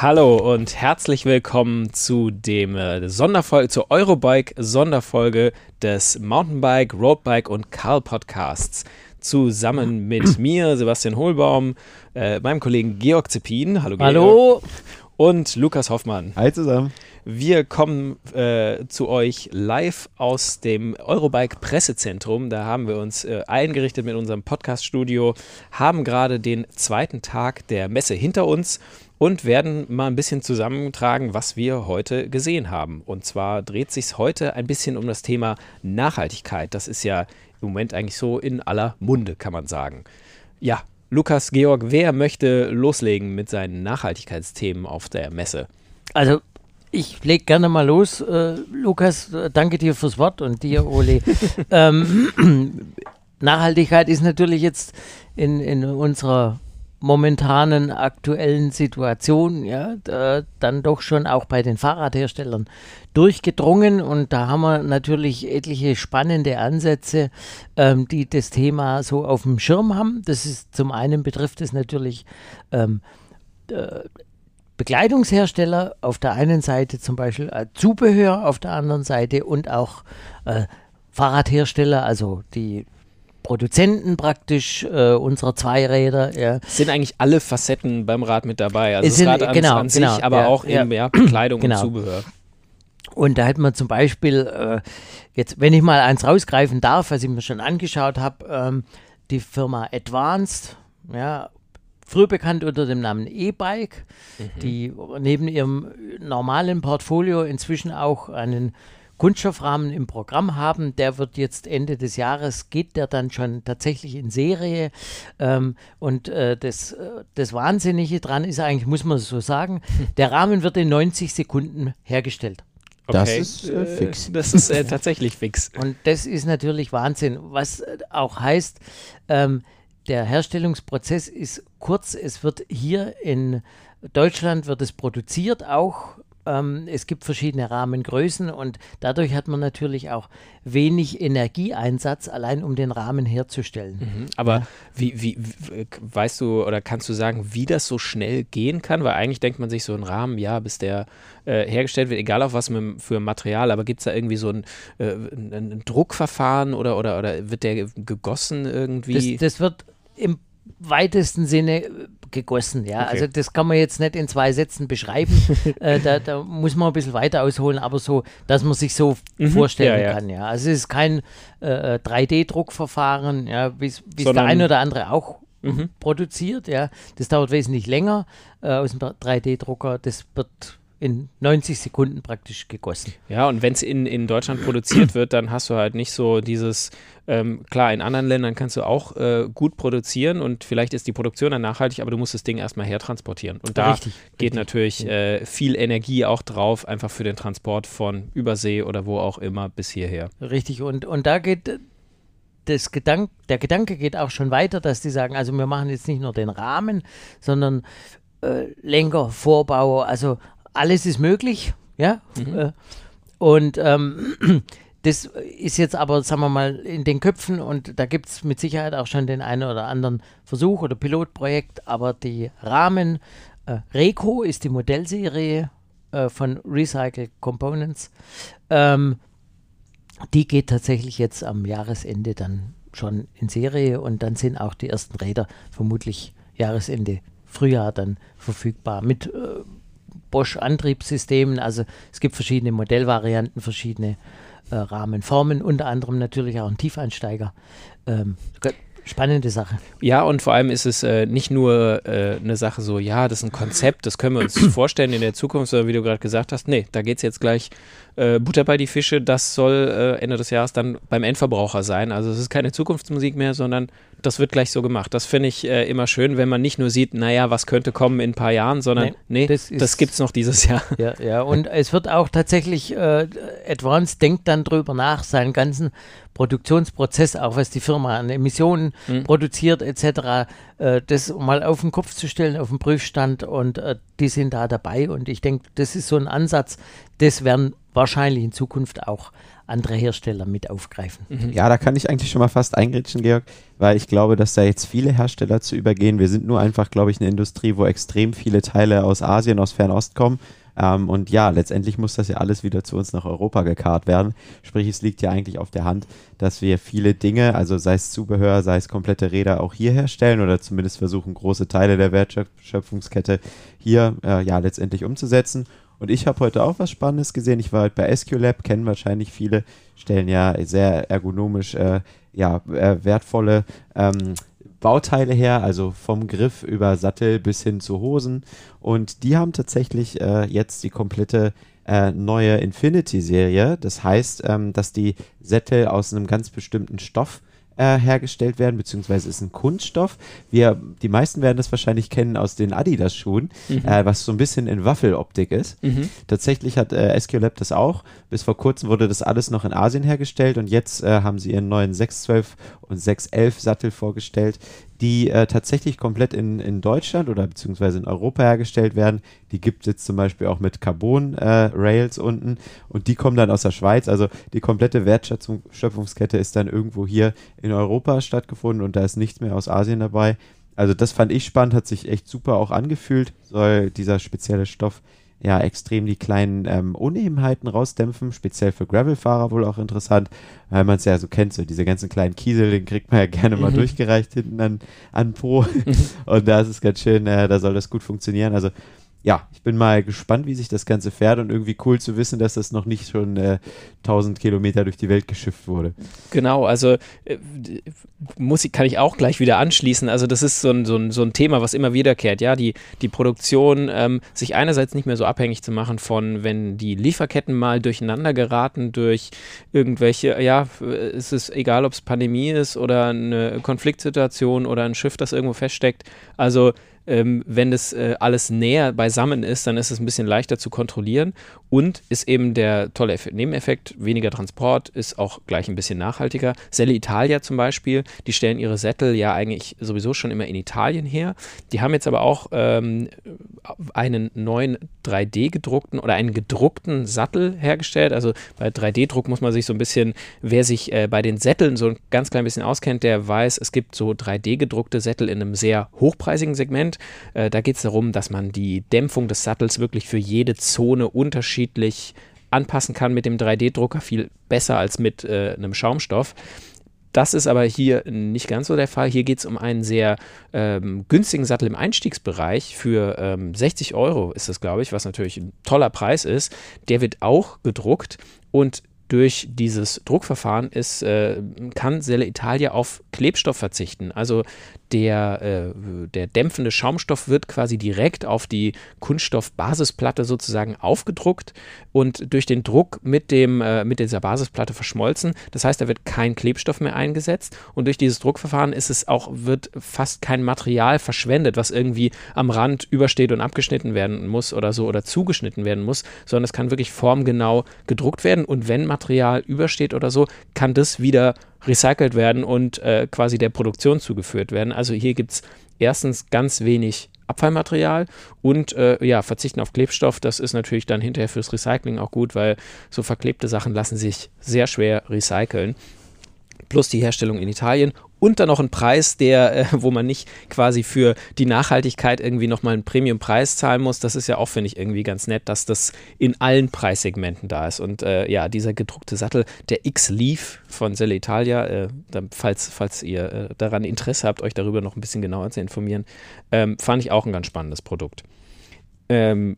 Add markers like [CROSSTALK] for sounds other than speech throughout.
Hallo und herzlich willkommen zu dem äh, Sonderfolge, zur Eurobike Sonderfolge des Mountainbike, Roadbike und Karl Podcasts. Zusammen [CLEARS THROAT] mit mir, Sebastian Hohlbaum, äh, meinem Kollegen Georg Zeppin. Hallo, Georg. Hallo. Und Lukas Hoffmann. Hi zusammen. Wir kommen äh, zu euch live aus dem Eurobike Pressezentrum. Da haben wir uns äh, eingerichtet mit unserem Podcast-Studio, haben gerade den zweiten Tag der Messe hinter uns und werden mal ein bisschen zusammentragen, was wir heute gesehen haben. Und zwar dreht sich heute ein bisschen um das Thema Nachhaltigkeit. Das ist ja im Moment eigentlich so in aller Munde, kann man sagen. Ja, Lukas, Georg, wer möchte loslegen mit seinen Nachhaltigkeitsthemen auf der Messe? Also ich lege gerne mal los. Äh, Lukas, danke dir fürs Wort und dir, Ole. [LAUGHS] ähm, [CLEARS THROAT] Nachhaltigkeit ist natürlich jetzt in, in unserer momentanen aktuellen Situation, ja, da, dann doch schon auch bei den Fahrradherstellern durchgedrungen und da haben wir natürlich etliche spannende Ansätze, ähm, die das Thema so auf dem Schirm haben. Das ist zum einen betrifft es natürlich ähm, äh, Bekleidungshersteller auf der einen Seite zum Beispiel äh, Zubehör auf der anderen Seite und auch äh, Fahrradhersteller, also die Produzenten praktisch äh, unserer Zweiräder. Ja. Sind eigentlich alle Facetten beim Rad mit dabei. Also sind, das Rad genau, an, sich, genau, aber ja, auch ja, eben [CLEARS THROAT] ja, Kleidung genau. und Zubehör. Und da hätten wir zum Beispiel, äh, jetzt, wenn ich mal eins rausgreifen darf, was ich mir schon angeschaut habe, ähm, die Firma Advanced, ja, früher bekannt unter dem Namen E-Bike, mhm. die neben ihrem normalen Portfolio inzwischen auch einen Kunststoffrahmen im Programm haben. Der wird jetzt Ende des Jahres, geht der dann schon tatsächlich in Serie. Ähm, und äh, das, äh, das Wahnsinnige dran ist eigentlich, muss man so sagen, der Rahmen wird in 90 Sekunden hergestellt. Okay. Das ist äh, fix. Das ist äh, tatsächlich fix. [LAUGHS] Und das ist natürlich Wahnsinn, was äh, auch heißt, ähm, der Herstellungsprozess ist kurz. Es wird hier in Deutschland wird es produziert, auch ähm, es gibt verschiedene Rahmengrößen und dadurch hat man natürlich auch wenig Energieeinsatz, allein um den Rahmen herzustellen. Mhm. Aber ja. wie, wie, weißt du oder kannst du sagen, wie das so schnell gehen kann? Weil eigentlich denkt man sich so ein Rahmen, ja, bis der äh, hergestellt wird, egal auf was mit, für Material, aber gibt es da irgendwie so ein, äh, ein, ein, Druckverfahren oder, oder, oder wird der gegossen irgendwie? Das, das wird im weitesten Sinne gegossen. Ja, okay. also das kann man jetzt nicht in zwei Sätzen beschreiben. [LAUGHS] äh, da, da, muss man ein bisschen weiter ausholen, aber so, dass man sich so mhm. vorstellen ja, ja. kann. Ja, also es ist kein äh, 3D-Druckverfahren, ja, wie es der eine oder andere auch mhm. produziert. Ja, das dauert wesentlich länger äh, aus dem 3D-Drucker. Das wird in 90 Sekunden praktisch gegossen. Ja, und wenn es in, in Deutschland produziert wird, dann hast du halt nicht so dieses, ähm, klar, in anderen Ländern kannst du auch äh, gut produzieren und vielleicht ist die Produktion dann nachhaltig, aber du musst das Ding erstmal hertransportieren. Und da richtig, geht richtig. natürlich äh, viel Energie auch drauf, einfach für den Transport von Übersee oder wo auch immer bis hierher. Richtig, und, und da geht das Gedank, der Gedanke geht auch schon weiter, dass die sagen, also wir machen jetzt nicht nur den Rahmen, sondern äh, Lenker, Vorbau, also alles ist möglich, ja. Mhm. Äh, und ähm, [CLEARS THROAT] das ist jetzt aber, sagen wir mal, in den Köpfen und da gibt es mit Sicherheit auch schon den einen oder anderen Versuch oder Pilotprojekt, aber die Rahmen, äh, Reco ist die Modellserie äh, von Recycle Components, ähm, die geht tatsächlich jetzt am Jahresende dann schon in Serie und dann sind auch die ersten Räder vermutlich Jahresende, Frühjahr dann verfügbar mit äh, Bosch-Antriebssystemen. Also es gibt verschiedene Modellvarianten, verschiedene äh, Rahmenformen, unter anderem natürlich auch ein Tiefeinsteiger. Ähm, spannende Sache. Ja, und vor allem ist es äh, nicht nur äh, eine Sache so, ja, das ist ein Konzept, das können wir uns [CLEARS THROAT] vorstellen in der Zukunft, sondern wie du gerade gesagt hast, nee, da geht es jetzt gleich äh, Butter bei die Fische, das soll äh, Ende des Jahres dann beim Endverbraucher sein. Also es ist keine Zukunftsmusik mehr, sondern das wird gleich so gemacht. Das finde ich äh, immer schön, wenn man nicht nur sieht, naja, was könnte kommen in ein paar Jahren, sondern nee, nee das, das gibt es noch dieses Jahr. [LAUGHS] Ja, ja, und es wird auch tatsächlich, äh, Advanced denkt dann drüber nach, seinen ganzen Produktionsprozess, auch was die Firma an Emissionen mhm. produziert etc., äh, das mal auf den Kopf zu stellen, auf den Prüfstand und äh, die sind da dabei und ich denke, das ist so ein Ansatz, das werden wahrscheinlich in Zukunft auch andere Hersteller mit aufgreifen. Mhm. Ja, da kann ich eigentlich schon mal fast eingrätschen, Georg, weil ich glaube, dass da jetzt viele Hersteller zu übergehen. Wir sind nur einfach, glaube ich, eine Industrie, wo extrem viele Teile aus Asien, aus Fernost kommen. Ähm, und ja, letztendlich muss das ja alles wieder zu uns nach Europa gekarrt werden. Sprich, es liegt ja eigentlich auf der Hand, dass wir viele Dinge, also sei es Zubehör, sei es komplette Räder auch hier herstellen oder zumindest versuchen, große Teile der Wertschöpfungskette hier äh, ja letztendlich umzusetzen. Und ich habe heute auch was Spannendes gesehen. Ich war halt bei SQLab, kennen wahrscheinlich viele, stellen ja sehr ergonomisch äh, ja, äh, wertvolle ähm, Bauteile her, also vom Griff über Sattel bis hin zu Hosen. Und die haben tatsächlich äh, jetzt die komplette äh, neue Infinity-Serie. Das heißt, ähm, dass die Sättel aus einem ganz bestimmten Stoff äh, hergestellt werden, beziehungsweise ist ein Kunststoff. Wir, die meisten werden das wahrscheinlich kennen aus den Adidas-Schuhen, mhm. äh, was so ein bisschen in Waffeloptik ist. Mhm. Tatsächlich hat äh, SQLab das auch. Bis vor kurzem wurde das alles noch in Asien hergestellt und jetzt äh, haben sie ihren neuen 612 und 611 Sattel vorgestellt, die äh, tatsächlich komplett in, in Deutschland oder beziehungsweise in Europa hergestellt werden. Die gibt es jetzt zum Beispiel auch mit Carbon-Rails äh, unten und die kommen dann aus der Schweiz. Also die komplette Wertschöpfungskette ist dann irgendwo hier in Europa stattgefunden und da ist nichts mehr aus Asien dabei. Also das fand ich spannend, hat sich echt super auch angefühlt, soll dieser spezielle Stoff ja extrem die kleinen ähm, Unebenheiten rausdämpfen, speziell für Gravelfahrer wohl auch interessant, weil man es ja so kennt, so diese ganzen kleinen Kiesel, den kriegt man ja gerne mal mhm. durchgereicht hinten an, an Po. [LAUGHS] Und da ist es ganz schön, äh, da soll das gut funktionieren, also ja, ich bin mal gespannt, wie sich das Ganze fährt und irgendwie cool zu wissen, dass das noch nicht schon äh, 1000 Kilometer durch die Welt geschifft wurde. Genau, also äh, muss ich, kann ich auch gleich wieder anschließen. Also das ist so ein, so ein, so ein Thema, was immer wiederkehrt. Ja, die, die Produktion, ähm, sich einerseits nicht mehr so abhängig zu machen von, wenn die Lieferketten mal durcheinander geraten durch irgendwelche, ja, es ist egal, ob es Pandemie ist oder eine Konfliktsituation oder ein Schiff, das irgendwo feststeckt. Also ähm, wenn das äh, alles näher beisammen ist, dann ist es ein bisschen leichter zu kontrollieren und ist eben der tolle Effekt, Nebeneffekt, weniger Transport, ist auch gleich ein bisschen nachhaltiger. Selle Italia zum Beispiel, die stellen ihre Sättel ja eigentlich sowieso schon immer in Italien her. Die haben jetzt aber auch ähm, einen neuen 3D gedruckten oder einen gedruckten Sattel hergestellt. Also bei 3D-Druck muss man sich so ein bisschen, wer sich äh, bei den Sätteln so ein ganz klein bisschen auskennt, der weiß, es gibt so 3D gedruckte Sättel in einem sehr hochpreisigen Segment. Äh, da geht es darum, dass man die Dämpfung des Sattels wirklich für jede Zone unterschiedlich anpassen kann mit dem 3D-Drucker viel besser als mit äh, einem Schaumstoff. Das ist aber hier nicht ganz so der Fall. Hier geht es um einen sehr ähm, günstigen Sattel im Einstiegsbereich für ähm, 60 Euro ist das, glaube ich, was natürlich ein toller Preis ist. Der wird auch gedruckt und durch dieses Druckverfahren ist, äh, kann Selle Italia auf Klebstoff verzichten. Also der, äh, der dämpfende Schaumstoff wird quasi direkt auf die Kunststoffbasisplatte sozusagen aufgedruckt und durch den Druck mit, dem, äh, mit dieser Basisplatte verschmolzen. Das heißt, da wird kein Klebstoff mehr eingesetzt und durch dieses Druckverfahren ist es auch, wird fast kein Material verschwendet, was irgendwie am Rand übersteht und abgeschnitten werden muss oder so oder zugeschnitten werden muss, sondern es kann wirklich formgenau gedruckt werden und wenn Material übersteht oder so, kann das wieder recycelt werden und äh, quasi der Produktion zugeführt werden. Also hier gibt es erstens ganz wenig Abfallmaterial und äh, ja, verzichten auf Klebstoff. Das ist natürlich dann hinterher fürs Recycling auch gut, weil so verklebte Sachen lassen sich sehr schwer recyceln. Plus die Herstellung in Italien und dann noch ein Preis, der, äh, wo man nicht quasi für die Nachhaltigkeit irgendwie nochmal einen Premium-Preis zahlen muss. Das ist ja auch, finde ich, irgendwie ganz nett, dass das in allen Preissegmenten da ist. Und äh, ja, dieser gedruckte Sattel, der X-Leaf von Selle Italia, äh, falls, falls ihr äh, daran Interesse habt, euch darüber noch ein bisschen genauer zu informieren, ähm, fand ich auch ein ganz spannendes Produkt. Ähm,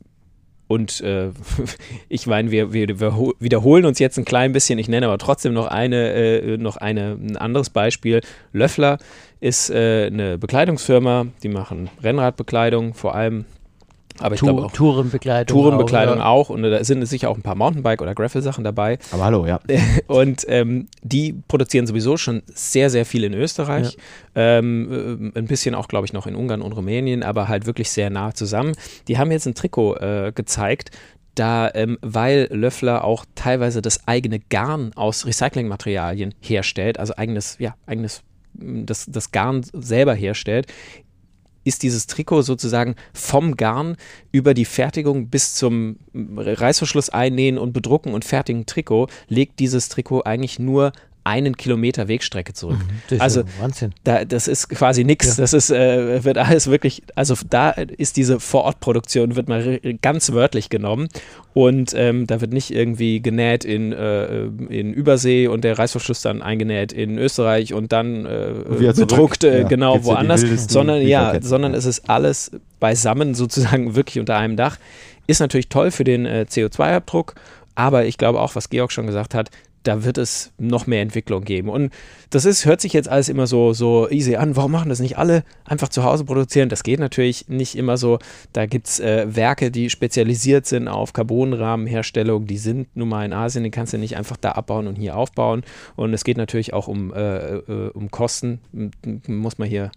und äh, [LAUGHS] ich meine, wir, wir, wir, wiederholen uns jetzt ein klein bisschen. Ich nenne aber trotzdem noch, eine, äh, noch eine, ein anderes Beispiel. Löffler ist äh, eine Bekleidungsfirma, die machen Rennradbekleidung, vor allem aber ich glaube auch Tourenbekleidung. Tourenbekleidung auch, auch, und da sind sicher auch ein paar Mountainbike- oder Gravel-Sachen dabei. Aber hallo, ja. [LAUGHS] Und ähm, die produzieren sowieso schon sehr, sehr viel in Österreich. Ja. Ähm, äh, ein bisschen auch, glaube ich, noch in Ungarn und Rumänien, aber halt wirklich sehr nah zusammen. Die haben jetzt ein Trikot äh, gezeigt, da, ähm, weil Löffler auch teilweise das eigene Garn aus Recyclingmaterialien herstellt, also eigenes, ja, eigenes das, das Garn selber herstellt, ist dieses Trikot sozusagen vom Garn über die Fertigung bis zum Reißverschluss einnähen und bedrucken und fertigen Trikot, legt dieses Trikot eigentlich nur einen Kilometer Wegstrecke zurück. Das also Wahnsinn. da, das ist quasi nichts. Ja. Das ist, äh, wird alles wirklich, also da ist diese Vorortproduktion, wird mal ganz wörtlich genommen. Und ähm, da wird nicht irgendwie genäht in, äh, in Übersee und der Reißverschluss dann eingenäht in Österreich und dann äh, bedruckt äh, Ja, genau gibt's woanders, sondern ja, sondern es ist alles beisammen sozusagen wirklich unter einem Dach. Ist natürlich toll für den äh, CO2-Abdruck, aber ich glaube auch, was Georg schon gesagt hat, da wird es noch mehr Entwicklung geben. Und das ist, hört sich jetzt alles immer so, so easy an. Warum machen das nicht alle? Einfach zu Hause produzieren. Das geht natürlich nicht immer so. Da gibt es äh, Werke, die spezialisiert sind auf Carbonrahmenherstellung. Die sind nun mal in Asien, die kannst du nicht einfach da abbauen und hier aufbauen. Und es geht natürlich auch um, äh, äh, um Kosten, muss man hier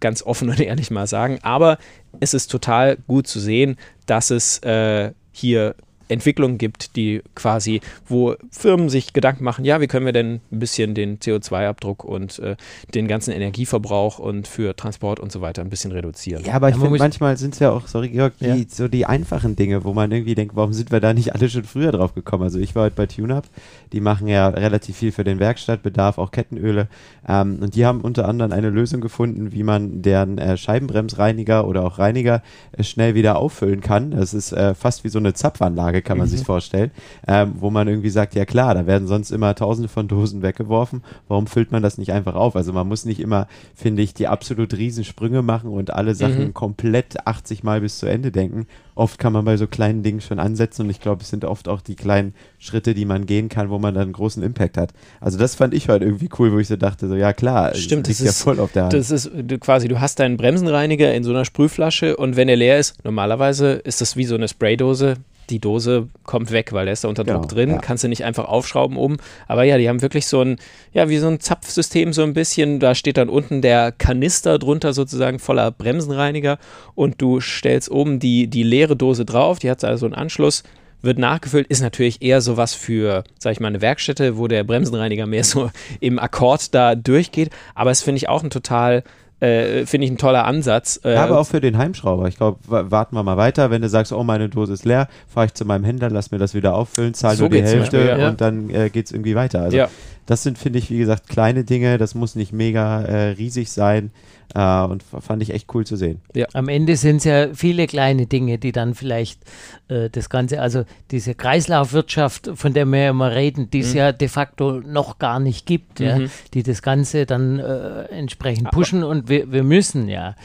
ganz offen und [LAUGHS] ehrlich mal sagen. Aber es ist total gut zu sehen, dass es äh, hier Entwicklungen gibt, die quasi, wo Firmen sich Gedanken machen, ja, wie können wir denn ein bisschen den CO2-Abdruck und äh, den ganzen Energieverbrauch und für Transport und so weiter ein bisschen reduzieren. Ja, aber ich Ja, finde, manchmal sind es ja auch, sorry Georg, die, Ja. so die einfachen Dinge, wo man irgendwie denkt, warum sind wir da nicht alle schon früher drauf gekommen? Also ich war heute bei TuneUp, die machen ja relativ viel für den Werkstattbedarf, auch Kettenöle. Ähm, und die haben unter anderem eine Lösung gefunden, wie man deren äh, Scheibenbremsreiniger oder auch Reiniger äh, schnell wieder auffüllen kann. Das ist äh, fast wie so eine Zapfanlage, kann man sich vorstellen, ähm, wo man irgendwie sagt, ja klar, da werden sonst immer tausende von Dosen weggeworfen. Warum füllt man das nicht einfach auf? Also man muss nicht immer, finde ich, die absolut riesen Sprünge machen und alle Sachen Mhm. komplett 80 Mal bis zu Ende denken. Oft kann man bei so kleinen Dingen schon ansetzen und ich glaube, es sind oft auch die kleinen Schritte, die man gehen kann, wo man dann einen großen Impact hat. Also das fand ich heute irgendwie cool, wo ich so dachte, so ja klar, Stimmt, das ja ist- voll auf der Hand. Das ist du, quasi, du hast deinen Bremsenreiniger in so einer Sprühflasche und wenn er leer ist, normalerweise ist das wie so eine Spraydose. Die Dose kommt weg, weil der ist da unter Druck Genau, drin, ja. kannst du nicht einfach aufschrauben oben. Aber ja, die haben wirklich so ein, ja, wie so ein Zapfsystem so ein bisschen. Da steht dann unten der Kanister drunter sozusagen voller Bremsenreiniger und du stellst oben die, die leere Dose drauf, die hat also einen Anschluss, wird nachgefüllt, ist natürlich eher sowas für, sag ich mal, eine Werkstätte, wo der Bremsenreiniger mehr so [LAUGHS] im Akkord da durchgeht. Aber es finde ich auch ein total, äh, finde ich ein toller Ansatz. Äh, Ja, aber auch für den Heimschrauber. Ich glaube, warten wir mal weiter. Wenn du sagst, oh, meine Dose ist leer, fahre ich zu meinem Händler, lass mir das wieder auffüllen, zahle So nur die Hälfte Beispiel, ja. und dann äh, geht es irgendwie weiter. Also ja. Das sind, finde ich, wie gesagt, kleine Dinge. Das muss nicht mega äh, riesig sein. Äh, und fand ich echt cool zu sehen. Am Ende sind es ja viele kleine Dinge, die dann vielleicht äh, das Ganze, also diese Kreislaufwirtschaft, von der wir immer reden, die es Mhm. ja de facto noch gar nicht gibt, ja, Mhm. die das Ganze dann äh, entsprechend pushen und wir, wir müssen ja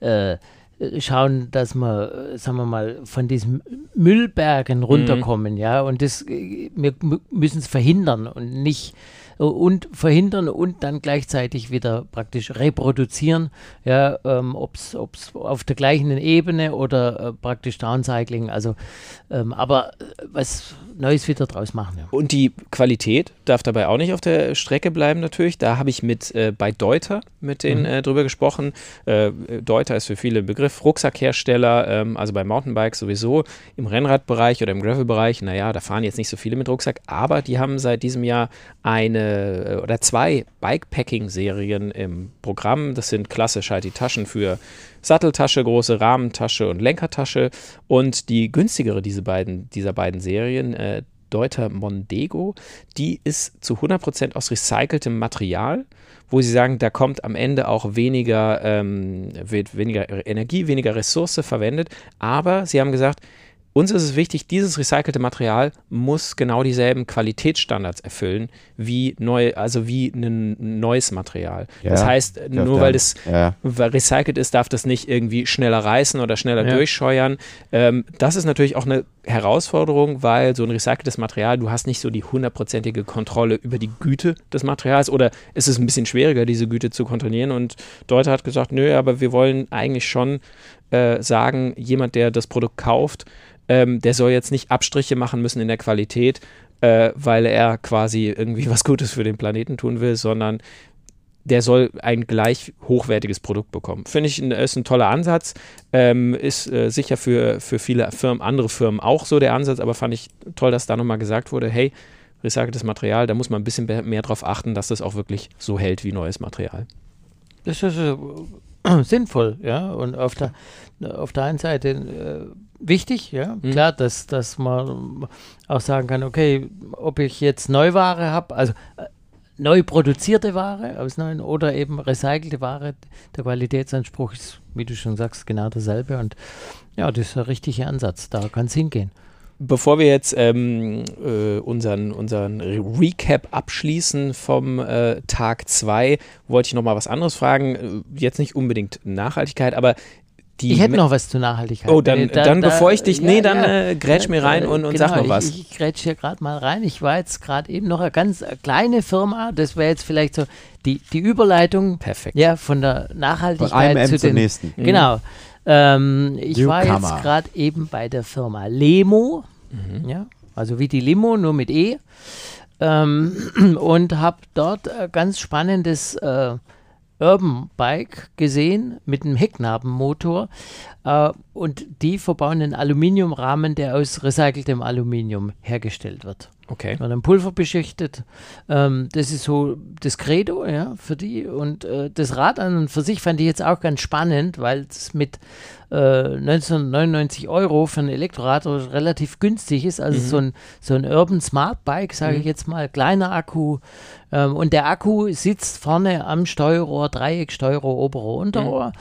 äh, schauen, dass wir, sagen wir mal, von diesen Müllbergen runterkommen, ja, und das, äh, wir müssen es verhindern und nicht äh, und verhindern und dann gleichzeitig wieder praktisch reproduzieren, ja, ähm, ob es auf der gleichen Ebene oder äh, praktisch Downcycling, also ähm, aber äh, was Neues wieder draus machen, ja. Und die Qualität darf dabei auch nicht auf der Strecke bleiben natürlich. Da habe ich mit äh, bei Deuter mit denen Mhm. äh, drüber gesprochen. Äh, Deuter ist für viele ein Begriff, Rucksackhersteller, ähm, also bei Mountainbikes sowieso, im Rennradbereich oder im Gravelbereich, naja, da fahren jetzt nicht so viele mit Rucksack, aber die haben seit diesem Jahr eine äh, oder zwei Bikepacking-Serien im Programm. Das sind klassisch halt die Taschen für Satteltasche, große Rahmentasche und Lenkertasche. Und die günstigere diese beiden, dieser beiden Serien, äh, Deuter Mondego, die ist zu 100% aus recyceltem Material, wo sie sagen, da kommt am Ende auch weniger, ähm, wird weniger Energie, weniger Ressource verwendet. Aber sie haben gesagt, uns ist es wichtig, dieses recycelte Material muss genau dieselben Qualitätsstandards erfüllen wie neu, also wie ein neues Material. das Ja, heißt, darf nur dann- weil das Ja, recycelt ist, darf das nicht irgendwie schneller reißen oder schneller Ja. durchscheuern. Ähm, das ist natürlich auch eine Herausforderung, weil so ein recyceltes Material, du hast nicht so die hundertprozentige Kontrolle über die Güte des Materials oder es ist ein bisschen schwieriger, diese Güte zu kontrollieren. Und Deuter hat gesagt, nö, aber wir wollen eigentlich schon äh, sagen, jemand, der das Produkt kauft, ähm, der soll jetzt nicht Abstriche machen müssen in der Qualität, äh, weil er quasi irgendwie [LAUGHS] was Gutes für den Planeten tun will, sondern der soll ein gleich hochwertiges Produkt bekommen. Finde ich, ist ein toller Ansatz. Ähm, ist äh, sicher für, für viele Firmen, andere Firmen auch so der Ansatz, aber fand ich toll, dass da nochmal gesagt wurde, hey, recyceltes Material, da muss man ein bisschen mehr darauf achten, dass das auch wirklich so hält wie neues Material. Das ist äh, [CLEARS THROAT] sinnvoll, ja. Und auf der, auf der einen Seite äh, wichtig, ja. Mhm. Klar, dass, dass man auch sagen kann, okay, ob ich jetzt Neuware habe, also äh, neu produzierte Ware aus neuen oder eben recycelte Ware, der Qualitätsanspruch ist, wie du schon sagst, genau derselbe. Und ja, das ist der richtige Ansatz. Da kann es hingehen. Bevor wir jetzt ähm, äh, unseren, unseren Recap abschließen vom äh, Tag 2, wollte ich noch mal was anderes fragen. Äh, jetzt nicht unbedingt Nachhaltigkeit, aber ich hätte noch was zur Nachhaltigkeit. Oh, dann, da, dann da, bevor ich dich, ja, nee, dann ja, äh, grätsch mir rein und, und genau, sag noch was. Ich, ich grätsch hier gerade mal rein. Ich war jetzt gerade eben noch eine ganz äh, kleine Firma, das wäre jetzt vielleicht so die, die Überleitung Perfekt. Ja, von der Nachhaltigkeit von einem zu M den nächsten. Genau. Mhm. Ähm, ich Newcomer. war jetzt gerade eben bei der Firma Lemo, mhm. ja, also wie die Limo, nur mit E. Ähm, [CLEARS THROAT] und habe dort äh, ganz spannendes äh, Urban Bike gesehen mit einem Hecknabenmotor äh, und die verbauen einen Aluminiumrahmen, der aus recyceltem Aluminium hergestellt wird. Okay. Und dann Pulver beschichtet. Ähm, das ist so das Credo, ja, für die. Und äh, das Rad an und für sich fand ich jetzt auch ganz spannend, weil es mit äh, 1999 Euro für ein Elektrorad relativ günstig ist. Also mhm. so, ein, so ein Urban Smart Bike, sage mhm. ich jetzt mal, kleiner Akku. Ähm, und der Akku sitzt vorne am Steuerrohr, Dreieck, Steuerrohr, Oberrohr, Unterrohr. Mhm.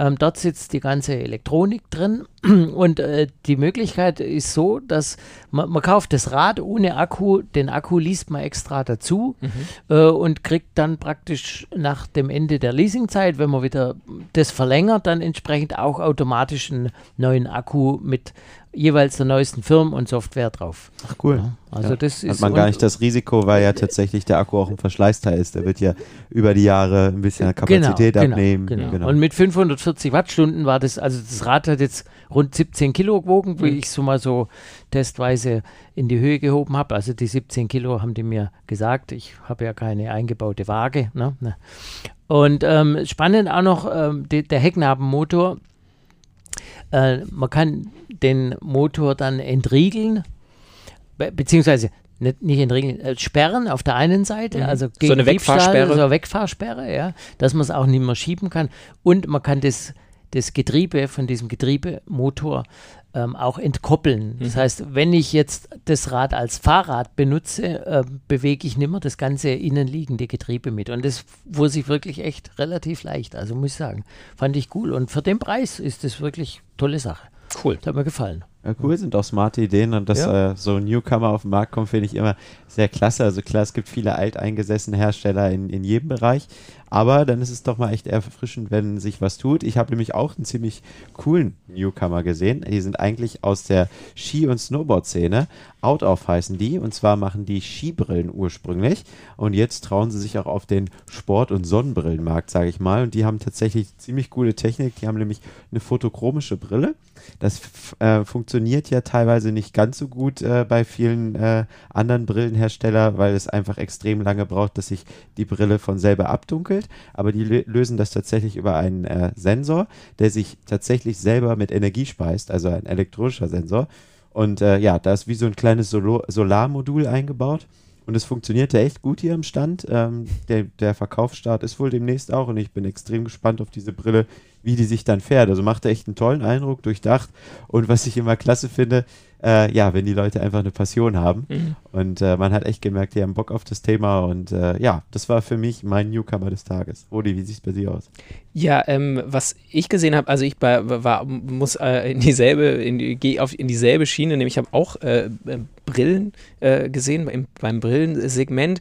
Ähm, dort sitzt die ganze Elektronik drin. [CLEARS THROAT] Und äh, die Möglichkeit ist so, dass man, man, kauft das Rad ohne Akku, den Akku liest man extra dazu mhm. äh, und kriegt dann praktisch nach dem Ende der Leasingzeit, wenn man wieder das verlängert, dann entsprechend auch automatisch einen neuen Akku mit jeweils der neuesten Firmen und Software drauf. Ach cool. Ja, also ja. das ist Hat man gar nicht das Risiko, weil ja tatsächlich der Akku auch ein Verschleißteil ist. Der wird ja über die Jahre ein bisschen Kapazität genau, genau abnehmen. Genau, genau. Und mit 540 Wattstunden war das, also das Rad hat jetzt rund 17 Kilo gewogen, wie mhm. ich so mal so testweise in die Höhe gehoben habe. Also die 17 Kilo haben die mir gesagt. Ich habe ja keine eingebaute Waage. Ne? ne. Und ähm, spannend auch noch ähm, die, der Hecknabenmotor äh, man kann den Motor dann entriegeln, be beziehungsweise nicht, nicht entriegeln, äh, sperren auf der einen Seite, mhm. also gegen so eine Wegfahrsperre. so eine Wegfahrsperre, ja, dass man es auch nicht mehr schieben kann. Und man kann das, das Getriebe von diesem Getriebemotor ähm, auch entkoppeln. Das mhm. heißt, wenn ich jetzt das Rad als Fahrrad benutze, äh, bewege ich nicht mehr das ganze innenliegende Getriebe mit. Und das wurde sich wirklich echt relativ leicht. Also muss ich sagen, fand ich cool. Und für den Preis ist das wirklich tolle Sache. Cool. Das hat mir gefallen. Ja, cool sind auch smarte Ideen und dass ja. äh, so ein Newcomer auf den Markt kommt, finde ich immer sehr klasse. Also klar, es gibt viele alteingesessene Hersteller in, in jedem Bereich, aber dann ist es doch mal echt erfrischend, wenn sich was tut. Ich habe nämlich auch einen ziemlich coolen Newcomer gesehen. Die sind eigentlich aus der Ski- und Snowboard-Szene. Out of heißen die und zwar machen die Skibrillen ursprünglich und jetzt trauen sie sich auch auf den Sport- und Sonnenbrillenmarkt, sage ich mal. Und die haben tatsächlich ziemlich coole Technik. Die haben nämlich eine fotochromische Brille. Das äh, funktioniert ja teilweise nicht ganz so gut äh, bei vielen äh, anderen Brillenherstellern, weil es einfach extrem lange braucht, dass sich die Brille von selber abdunkelt. Aber die lösen das tatsächlich über einen äh, Sensor, der sich tatsächlich selber mit Energie speist, also ein elektronischer Sensor. Und äh, ja, da ist wie so ein kleines Solo Solarmodul eingebaut. Und es funktioniert ja echt gut hier im Stand. Ähm, der, der Verkaufsstart ist wohl demnächst auch und ich bin extrem gespannt auf diese Brille, wie die sich dann fährt. Also macht echt einen tollen Eindruck, durchdacht. Und was ich immer klasse finde, äh, ja, wenn die Leute einfach eine Passion haben. Mhm. Und äh, man hat echt gemerkt, die haben Bock auf das Thema. Und äh, ja, das war für mich mein Newcomer des Tages. Rudi, wie sieht es bei dir aus? Ja, ähm, was ich gesehen habe, also ich bei, war, muss äh, in dieselbe, in, die, gehe auf in dieselbe Schiene, nämlich ich habe auch äh, äh, Brillen gesehen beim, beim Brillensegment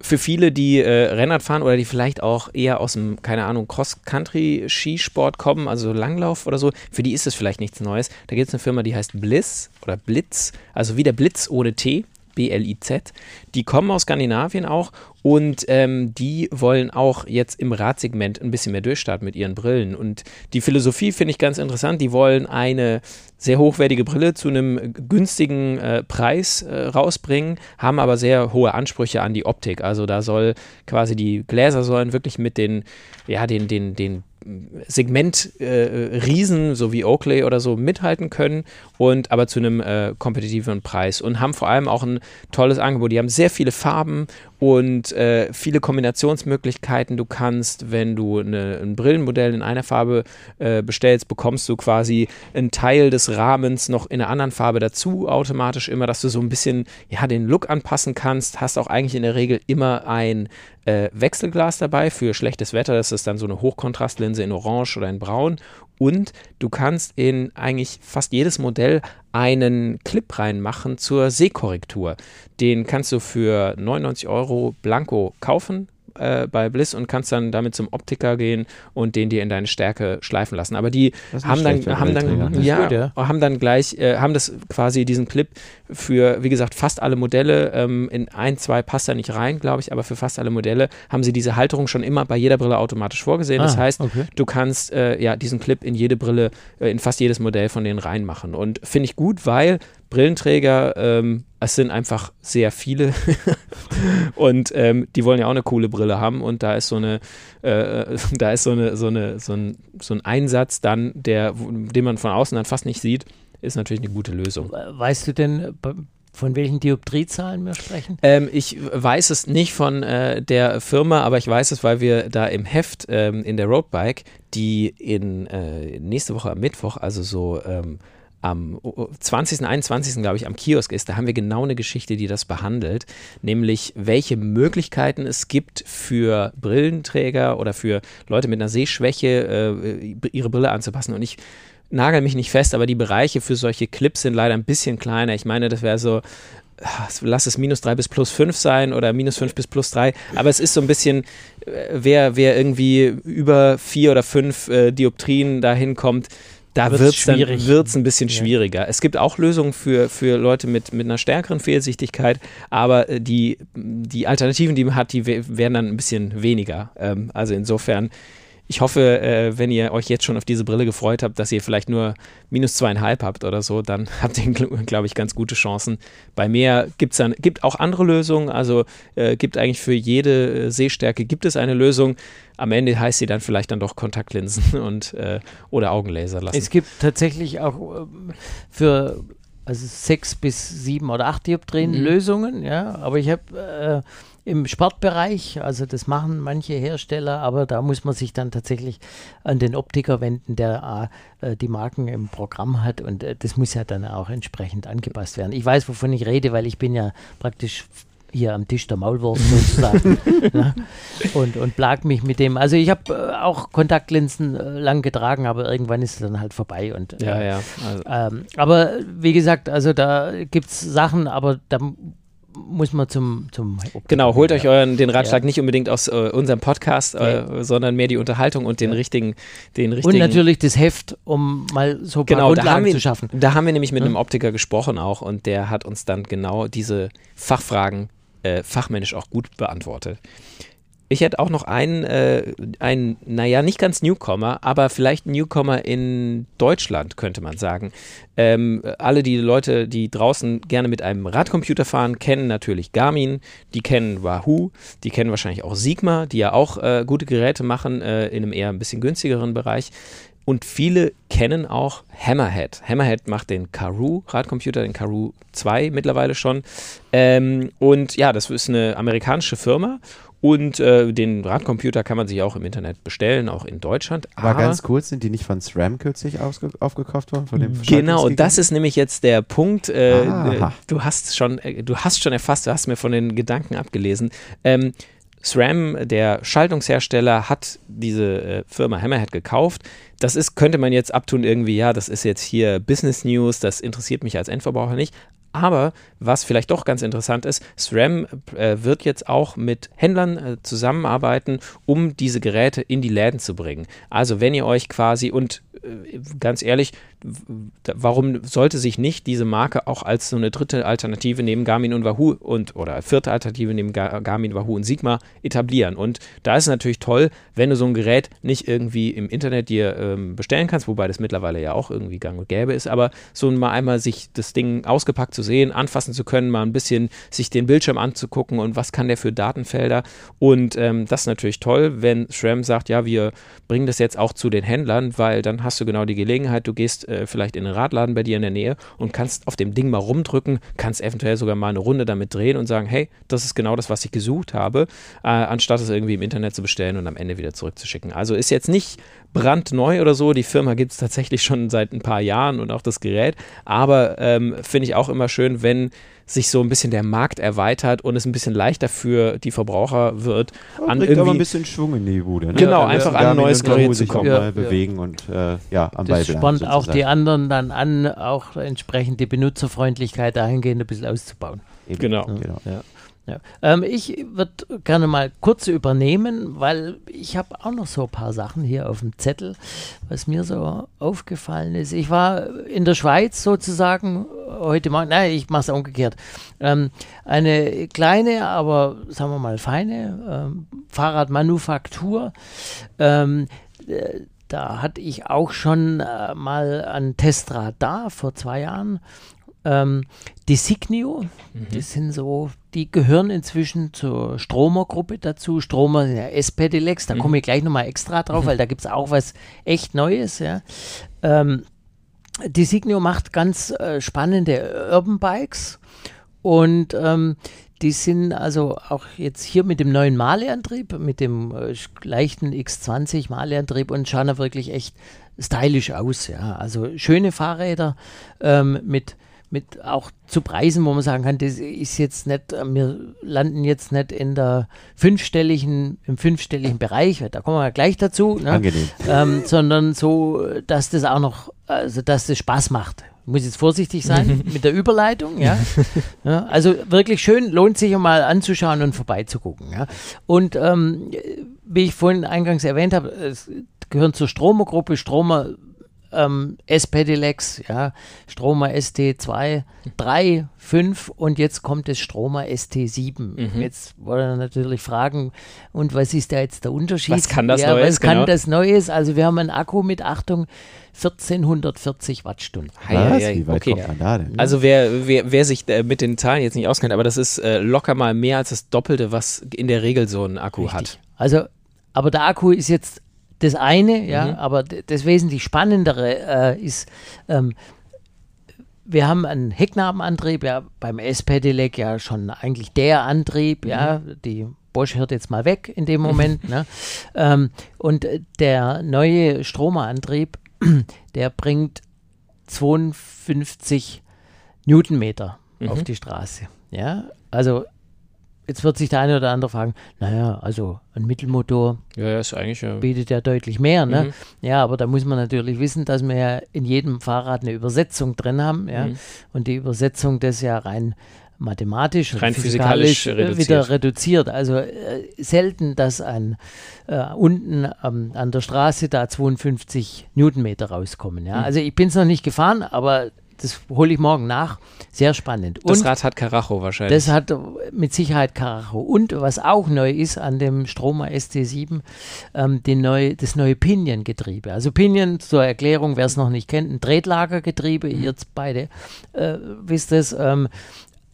für viele, die äh, Rennrad fahren oder die vielleicht auch eher aus dem, keine Ahnung, Cross-Country-Skisport kommen, also Langlauf oder so, für die ist es vielleicht nichts Neues. Da gibt es eine Firma, die heißt Bliss oder Blitz, also wie der Blitz ohne T. BLIZ. Die kommen aus Skandinavien auch und ähm, die wollen auch jetzt im Radsegment ein bisschen mehr durchstarten mit ihren Brillen. Und die Philosophie finde ich ganz interessant. Die wollen eine sehr hochwertige Brille zu einem günstigen äh, Preis äh, rausbringen, haben aber sehr hohe Ansprüche an die Optik. Also da soll quasi die Gläser sollen wirklich mit den, ja, den, den, den Segment-Riesen, äh, so wie Oakley oder so, mithalten können und aber zu einem äh, kompetitiven Preis und haben vor allem auch ein tolles Angebot. Die haben sehr viele Farben und äh, viele Kombinationsmöglichkeiten. Du kannst, wenn du eine, ein Brillenmodell in einer Farbe äh, bestellst, bekommst du quasi einen Teil des Rahmens noch in einer anderen Farbe dazu, automatisch immer, dass du so ein bisschen ja, den Look anpassen kannst. Hast auch eigentlich in der Regel immer ein äh, Wechselglas dabei für schlechtes Wetter. Das ist dann so eine Hochkontrastlinse in Orange oder in Braun. Und du kannst in eigentlich fast jedes Modell einen Clip reinmachen zur Sehkorrektur. Den kannst du für 99 Euro blanko kaufen äh, bei Bliss und kannst dann damit zum Optiker gehen und den dir in deine Stärke schleifen lassen. Aber die haben dann, haben dann, ja, gut, ja, haben dann gleich, äh, haben das quasi diesen Clip für, wie gesagt, fast alle Modelle. Ähm, in ein, zwei passt er nicht rein, glaube ich, aber für fast alle Modelle haben sie diese Halterung schon immer bei jeder Brille automatisch vorgesehen. Das ah, heißt, okay. du kannst äh, ja diesen Clip in jede Brille, äh, in fast jedes Modell von denen reinmachen. Und finde ich gut, weil Brillenträger, ähm, es sind einfach sehr viele [LAUGHS] und ähm, die wollen ja auch eine coole Brille haben und da ist so eine, äh, [LAUGHS] da ist so eine, so eine, so ein, so ein Einsatz dann, der, den man von außen dann fast nicht sieht, ist natürlich eine gute Lösung. Weißt du denn, von welchen Dioptriezahlen wir sprechen? Ähm, ich weiß es nicht von äh, der Firma, aber ich weiß es, weil wir da im Heft ähm, in der Roadbike, die in äh, nächste Woche am Mittwoch, also so ähm, am 20., 21. glaube ich, am Kiosk ist, da haben wir genau eine Geschichte, die das behandelt, nämlich welche Möglichkeiten es gibt für Brillenträger oder für Leute mit einer Sehschwäche, äh, ihre Brille anzupassen. Und ich nagel mich nicht fest, aber die Bereiche für solche Clips sind leider ein bisschen kleiner. Ich meine, das wäre so ah, lass es minus 3 bis plus 5 sein oder minus 5 bis plus 3, aber es ist so ein bisschen, äh, wer, wer irgendwie über 4 oder 5 äh, Dioptrien dahin kommt, da wird es ein bisschen schwieriger. Ja. Es gibt auch Lösungen für, für Leute mit, mit einer stärkeren Fehlsichtigkeit, aber äh, die, die Alternativen, die man hat, die werden dann ein bisschen weniger. Ähm, also insofern ich hoffe, äh, wenn ihr euch jetzt schon auf diese Brille gefreut habt, dass ihr vielleicht nur minus zweieinhalb habt oder so, dann [LAUGHS] habt ihr, glaube ich, ganz gute Chancen. Bei mehr gibt's dann, gibt auch andere Lösungen, also äh, gibt eigentlich für jede äh, Sehstärke gibt es eine Lösung. Am Ende heißt sie dann vielleicht dann doch Kontaktlinsen [LAUGHS] und äh, oder Augenlaser lassen. Es gibt tatsächlich auch äh, für also sechs bis sieben oder acht Dioptrien mhm. Lösungen, ja, aber ich habe äh, im Sportbereich. Also das machen manche Hersteller, aber da muss man sich dann tatsächlich an den Optiker wenden, der äh, die Marken im Programm hat und äh, das muss ja dann auch entsprechend angepasst werden. Ich weiß, wovon ich rede, weil ich bin ja praktisch hier am Tisch der Maulwurf [LAUGHS] sozusagen ne? und, und plag mich mit dem. Also ich habe äh, auch Kontaktlinsen äh, lang getragen, aber irgendwann ist es dann halt vorbei. Und, ja, äh, ja. Also. Ähm, aber wie gesagt, also da gibt es Sachen, aber da muss man zum, zum Genau, holt euch euren, den Ratschlag ja. nicht unbedingt aus äh, unserem Podcast, äh, sondern mehr die Unterhaltung und den ja. richtigen, den richtigen. Und natürlich das Heft, um mal so ein paar genau, Grundlagen wir, zu schaffen. Da haben wir nämlich mit ja. einem Optiker gesprochen auch und der hat uns dann genau diese Fachfragen äh, fachmännisch auch gut beantwortet. Ich hätte auch noch einen, äh, einen, naja, nicht ganz Newcomer, aber vielleicht Newcomer in Deutschland, könnte man sagen. Ähm, alle die Leute, die draußen gerne mit einem Radcomputer fahren, kennen natürlich Garmin, die kennen Wahoo, die kennen wahrscheinlich auch Sigma, die ja auch äh, gute Geräte machen, äh, in einem eher ein bisschen günstigeren Bereich. Und viele kennen auch Hammerhead. Hammerhead macht den Karoo Radcomputer, den Karoo 2 mittlerweile schon. Ähm, und ja, das ist eine amerikanische Firma und äh, den Radcomputer kann man sich auch im Internet bestellen, auch in Deutschland. Aber, Aber ganz kurz, sind die nicht von SRAM kürzlich aufgekauft worden? Von dem genau, und das ist nämlich jetzt der Punkt. Äh, äh du hast schon, äh, du hast schon erfasst, du hast mir von den Gedanken abgelesen. Ähm, SRAM, der Schaltungshersteller, hat diese äh, Firma Hammerhead gekauft. Das ist, könnte man jetzt abtun irgendwie, ja, das ist jetzt hier Business News, das interessiert mich als Endverbraucher nicht. Aber was vielleicht doch ganz interessant ist, SRAM äh, wird jetzt auch mit Händlern äh, zusammenarbeiten, um diese Geräte in die Läden zu bringen. Also wenn ihr euch quasi und äh, ganz ehrlich, warum sollte sich nicht diese Marke auch als so eine dritte Alternative neben Garmin und Wahoo und oder vierte Alternative neben Garmin, Wahoo und Sigma etablieren? Und da ist es natürlich toll, wenn du so ein Gerät nicht irgendwie im Internet dir ähm, bestellen kannst, wobei das mittlerweile ja auch irgendwie gang und gäbe ist, aber so mal einmal sich das Ding ausgepackt zu sehen, anfassen zu können, mal ein bisschen sich den Bildschirm anzugucken und was kann der für Datenfelder. Und ähm, das ist natürlich toll, wenn SRAM sagt, ja, wir bringen das jetzt auch zu den Händlern, weil dann hast du genau die Gelegenheit, du gehst äh, vielleicht in einen Radladen bei dir in der Nähe und kannst auf dem Ding mal rumdrücken, kannst eventuell sogar mal eine Runde damit drehen und sagen, hey, das ist genau das, was ich gesucht habe, äh, anstatt es irgendwie im Internet zu bestellen und am Ende wieder zurückzuschicken. Also ist jetzt nicht brandneu oder so. Die Firma gibt es tatsächlich schon seit ein paar Jahren und auch das Gerät. Aber ähm, finde ich auch immer schön, wenn sich so ein bisschen der Markt erweitert und es ein bisschen leichter für die Verbraucher wird. Ja, an irgendwie aber ein bisschen Schwung in die Bude. Ne? Genau, ja, einfach an ein neues Gerät zu kommen. Ja, mal bewegen und äh, ja, am Das spornt sozusagen. auch die anderen dann an, auch entsprechend die Benutzerfreundlichkeit dahingehend ein bisschen auszubauen. Eben. Genau. genau. Ja. Ja. Ähm, ich würde gerne mal kurz übernehmen, weil ich habe auch noch so ein paar Sachen hier auf dem Zettel, was mir so aufgefallen ist. Ich war in der Schweiz sozusagen heute Morgen, nein, ich mache es umgekehrt. Ähm, eine kleine, aber sagen wir mal feine ähm, Fahrradmanufaktur. Ähm, äh, da hatte ich auch schon äh, mal ein Testrad da vor zwei Jahren ähm, Designio, mhm. das sind so, die gehören inzwischen zur Stromer-Gruppe dazu. Stromer, ja, S-Pedelecs, da mhm. komme ich gleich nochmal extra drauf, mhm. [LAUGHS] weil da gibt es auch was echt Neues. Ja. Ähm, Designio macht ganz äh, spannende Urban Bikes und ähm, die sind also auch jetzt hier mit dem neuen Maleantrieb, mit dem äh, leichten X20 Maleantrieb und schauen da wirklich echt stylisch aus. Ja. Also schöne Fahrräder ähm, mit mit auch zu Preisen, wo man sagen kann, das ist jetzt nicht, wir landen jetzt nicht in der fünfstelligen, im fünfstelligen Bereich, da kommen wir gleich dazu, ne? Ähm, sondern so, dass das auch noch, also dass das Spaß macht. Ich muss jetzt vorsichtig sein [LAUGHS] mit der Überleitung, ja? ja. Also wirklich schön, lohnt sich mal anzuschauen und vorbeizugucken. Ja? Und ähm, wie ich vorhin eingangs erwähnt habe, es gehören zur Stromer-Gruppe. Stromer ähm, S-Pedelecs, ja, Stromer ST2, 3, 5 und jetzt kommt das Stromer ST7. Mhm. Jetzt wollen wir natürlich fragen, und was ist da jetzt der Unterschied? Was kann das ja, Neues? Was kann genau. das Neues? Also wir haben einen Akku mit, Achtung, 1440 Wattstunden. Was? Wie weit okay. kommt man da denn? Also wer, wer, wer sich äh, mit den Zahlen jetzt nicht auskennt, aber das ist äh, locker mal mehr als das Doppelte, was in der Regel so ein Akku Richtig. hat. Also aber der Akku ist jetzt das eine, ja, mhm. aber das wesentlich Spannendere äh, ist, ähm, wir haben einen Hecknabenantrieb, ja, beim S-Pedelec ja schon eigentlich der Antrieb, mhm. ja, die Bosch hört jetzt mal weg in dem Moment, [LAUGHS] ne? Ähm, und der neue Stromerantrieb, [CLEARS THROAT] der bringt 52 Newtonmeter mhm. auf die Straße, ja, also Jetzt wird sich der eine oder andere fragen, naja, also ein Mittelmotor ja, ja, ist eigentlich, ja. bietet ja deutlich mehr. Ne? Mhm. Ja, aber da muss man natürlich wissen, dass wir ja in jedem Fahrrad eine Übersetzung drin haben. Ja? Mhm. Und die Übersetzung das ja rein mathematisch rein physikalisch, physikalisch reduziert. wieder reduziert. Also äh, selten, dass ein, äh, unten ähm, an der Straße da 52 Newtonmeter rauskommen. Ja? Mhm. Also ich bin es noch nicht gefahren, aber das hole ich morgen nach. Sehr spannend. Und das Rad hat Karacho wahrscheinlich. Das hat mit Sicherheit Karacho. Und was auch neu ist an dem Stromer ST7, ähm, den neu, das neue Pinion-Getriebe. Also Pinion, zur Erklärung, wer es noch nicht kennt, ein Tretlagergetriebe. Mhm. Ihr beide äh, wisst es. Ähm,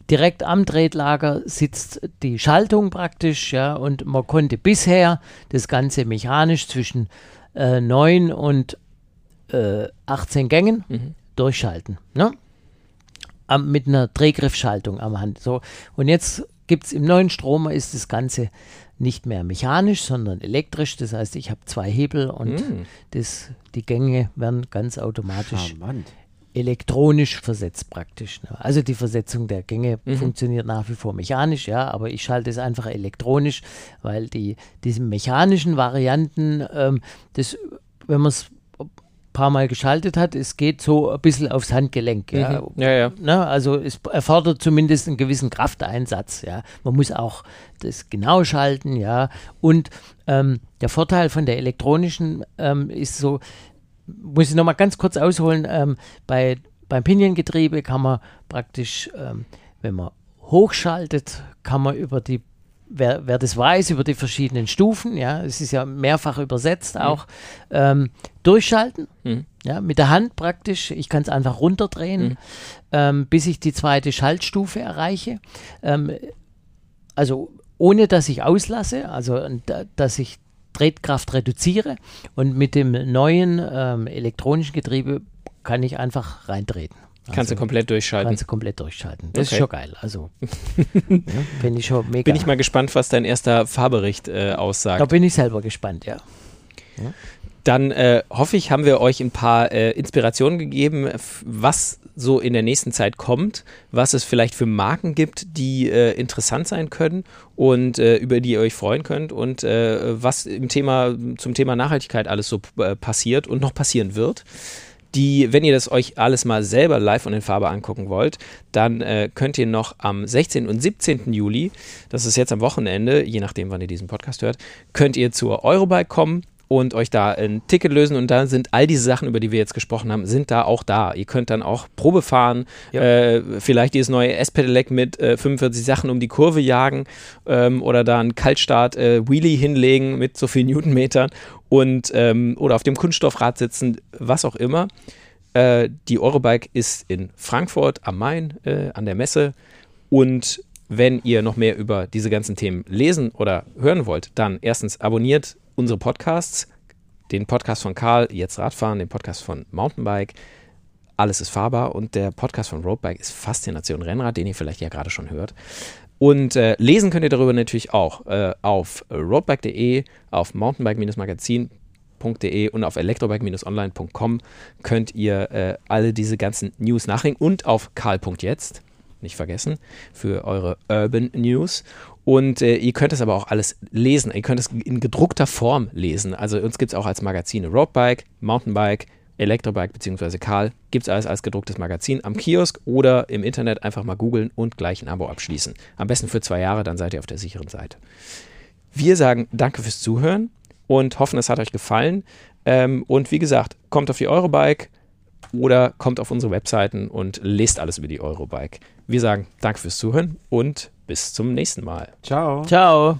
direkt am Tretlager sitzt die Schaltung praktisch, ja, und man konnte bisher das Ganze mechanisch zwischen äh, 9 und äh, 18 Gängen mhm durchschalten. Ne? Am, mit einer Drehgriffschaltung am Hand. So. Und jetzt gibt es im neuen Stromer ist das Ganze nicht mehr mechanisch, sondern elektrisch. Das heißt, ich habe zwei Hebel und mm. das, die Gänge werden ganz automatisch Charmant. elektronisch versetzt praktisch. Ne? Also die Versetzung der Gänge mhm. funktioniert nach wie vor mechanisch, ja, aber ich schalte es einfach elektronisch, weil die diese mechanischen Varianten, ähm, das, wenn man es paar Mal geschaltet hat, es geht so ein bisschen aufs Handgelenk. Ja, mhm. ja. ja. Ne? Also es erfordert zumindest einen gewissen Krafteinsatz. Ja. Man muss auch das genau schalten, ja. Und ähm, der Vorteil von der elektronischen ähm, ist so, muss ich nochmal ganz kurz ausholen, ähm, bei, beim Piniengetriebe kann man praktisch, ähm, wenn man hochschaltet, kann man über die wer, wer das weiß über die verschiedenen Stufen, ja, es ist ja mehrfach übersetzt mhm. auch, ähm, durchschalten, mhm. ja, mit der Hand praktisch, ich kann es einfach runterdrehen, mhm. ähm, bis ich die zweite Schaltstufe erreiche. Ähm, also ohne dass ich auslasse, also dass ich Tretkraft reduziere und mit dem neuen ähm, elektronischen Getriebe kann ich einfach reintreten. Kannst du Also, komplett durchschalten. Kannst du komplett durchschalten. Das Okay. ist schon geil. Also, [LAUGHS] ja, finde ich schon mega. Bin ich mal gespannt, was dein erster Fahrbericht äh, da aussagt. bin ich selber gespannt, ja. Dann äh, hoffe ich, haben wir euch ein paar äh, Inspirationen gegeben, was so in der nächsten Zeit kommt, was es vielleicht für Marken gibt, die äh, interessant sein können und äh, über die ihr euch freuen könnt und äh, was im Thema, zum Thema Nachhaltigkeit alles so äh, passiert und noch passieren wird. Die, wenn ihr das euch alles mal selber live und in Farbe angucken wollt, dann äh, könnt ihr noch am 16. und 17. Juli, das ist jetzt am Wochenende, je nachdem, wann ihr diesen Podcast hört, könnt ihr zur Eurobike kommen und euch da ein Ticket lösen und da sind all diese Sachen, über die wir jetzt gesprochen haben, sind da auch da. Ihr könnt dann auch Probe fahren, äh, vielleicht dieses neue S-Pedelec mit äh, 45 Sachen um die Kurve jagen ähm, oder da einen Kaltstart äh, Wheelie hinlegen mit so viel Newtonmetern und ähm, oder auf dem Kunststoffrad sitzen, was auch immer. Äh, die Eurobike ist in Frankfurt am Main äh, an der Messe. Und wenn ihr noch mehr über diese ganzen Themen lesen oder hören wollt, dann erstens abonniert unsere Podcasts, den Podcast von Karl, jetzt Radfahren, den Podcast von Mountainbike, alles ist fahrbar und der Podcast von Roadbike ist Faszination Rennrad, den ihr vielleicht ja gerade schon hört. Und äh, lesen könnt ihr darüber natürlich auch äh, auf roadbike.de, auf mountainbike-magazin.de und auf elektrobike-online.com könnt ihr äh, alle diese ganzen News nachlegen und auf karl.jetzt, nicht vergessen, für eure Urban News. Und äh, ihr könnt es aber auch alles lesen. Ihr könnt es in gedruckter Form lesen. Also uns gibt es auch als Magazine Roadbike, Mountainbike, Elektrobike bzw. Karl. Gibt es alles als gedrucktes Magazin am Kiosk oder im Internet einfach mal googeln und gleich ein Abo abschließen. Am besten für zwei Jahre, dann seid ihr auf der sicheren Seite. Wir sagen danke fürs Zuhören und hoffen, es hat euch gefallen. Ähm, und wie gesagt, kommt auf die Eurobike oder kommt auf unsere Webseiten und lest alles über die Eurobike. Wir sagen danke fürs Zuhören und bis zum nächsten Mal. Ciao. Ciao.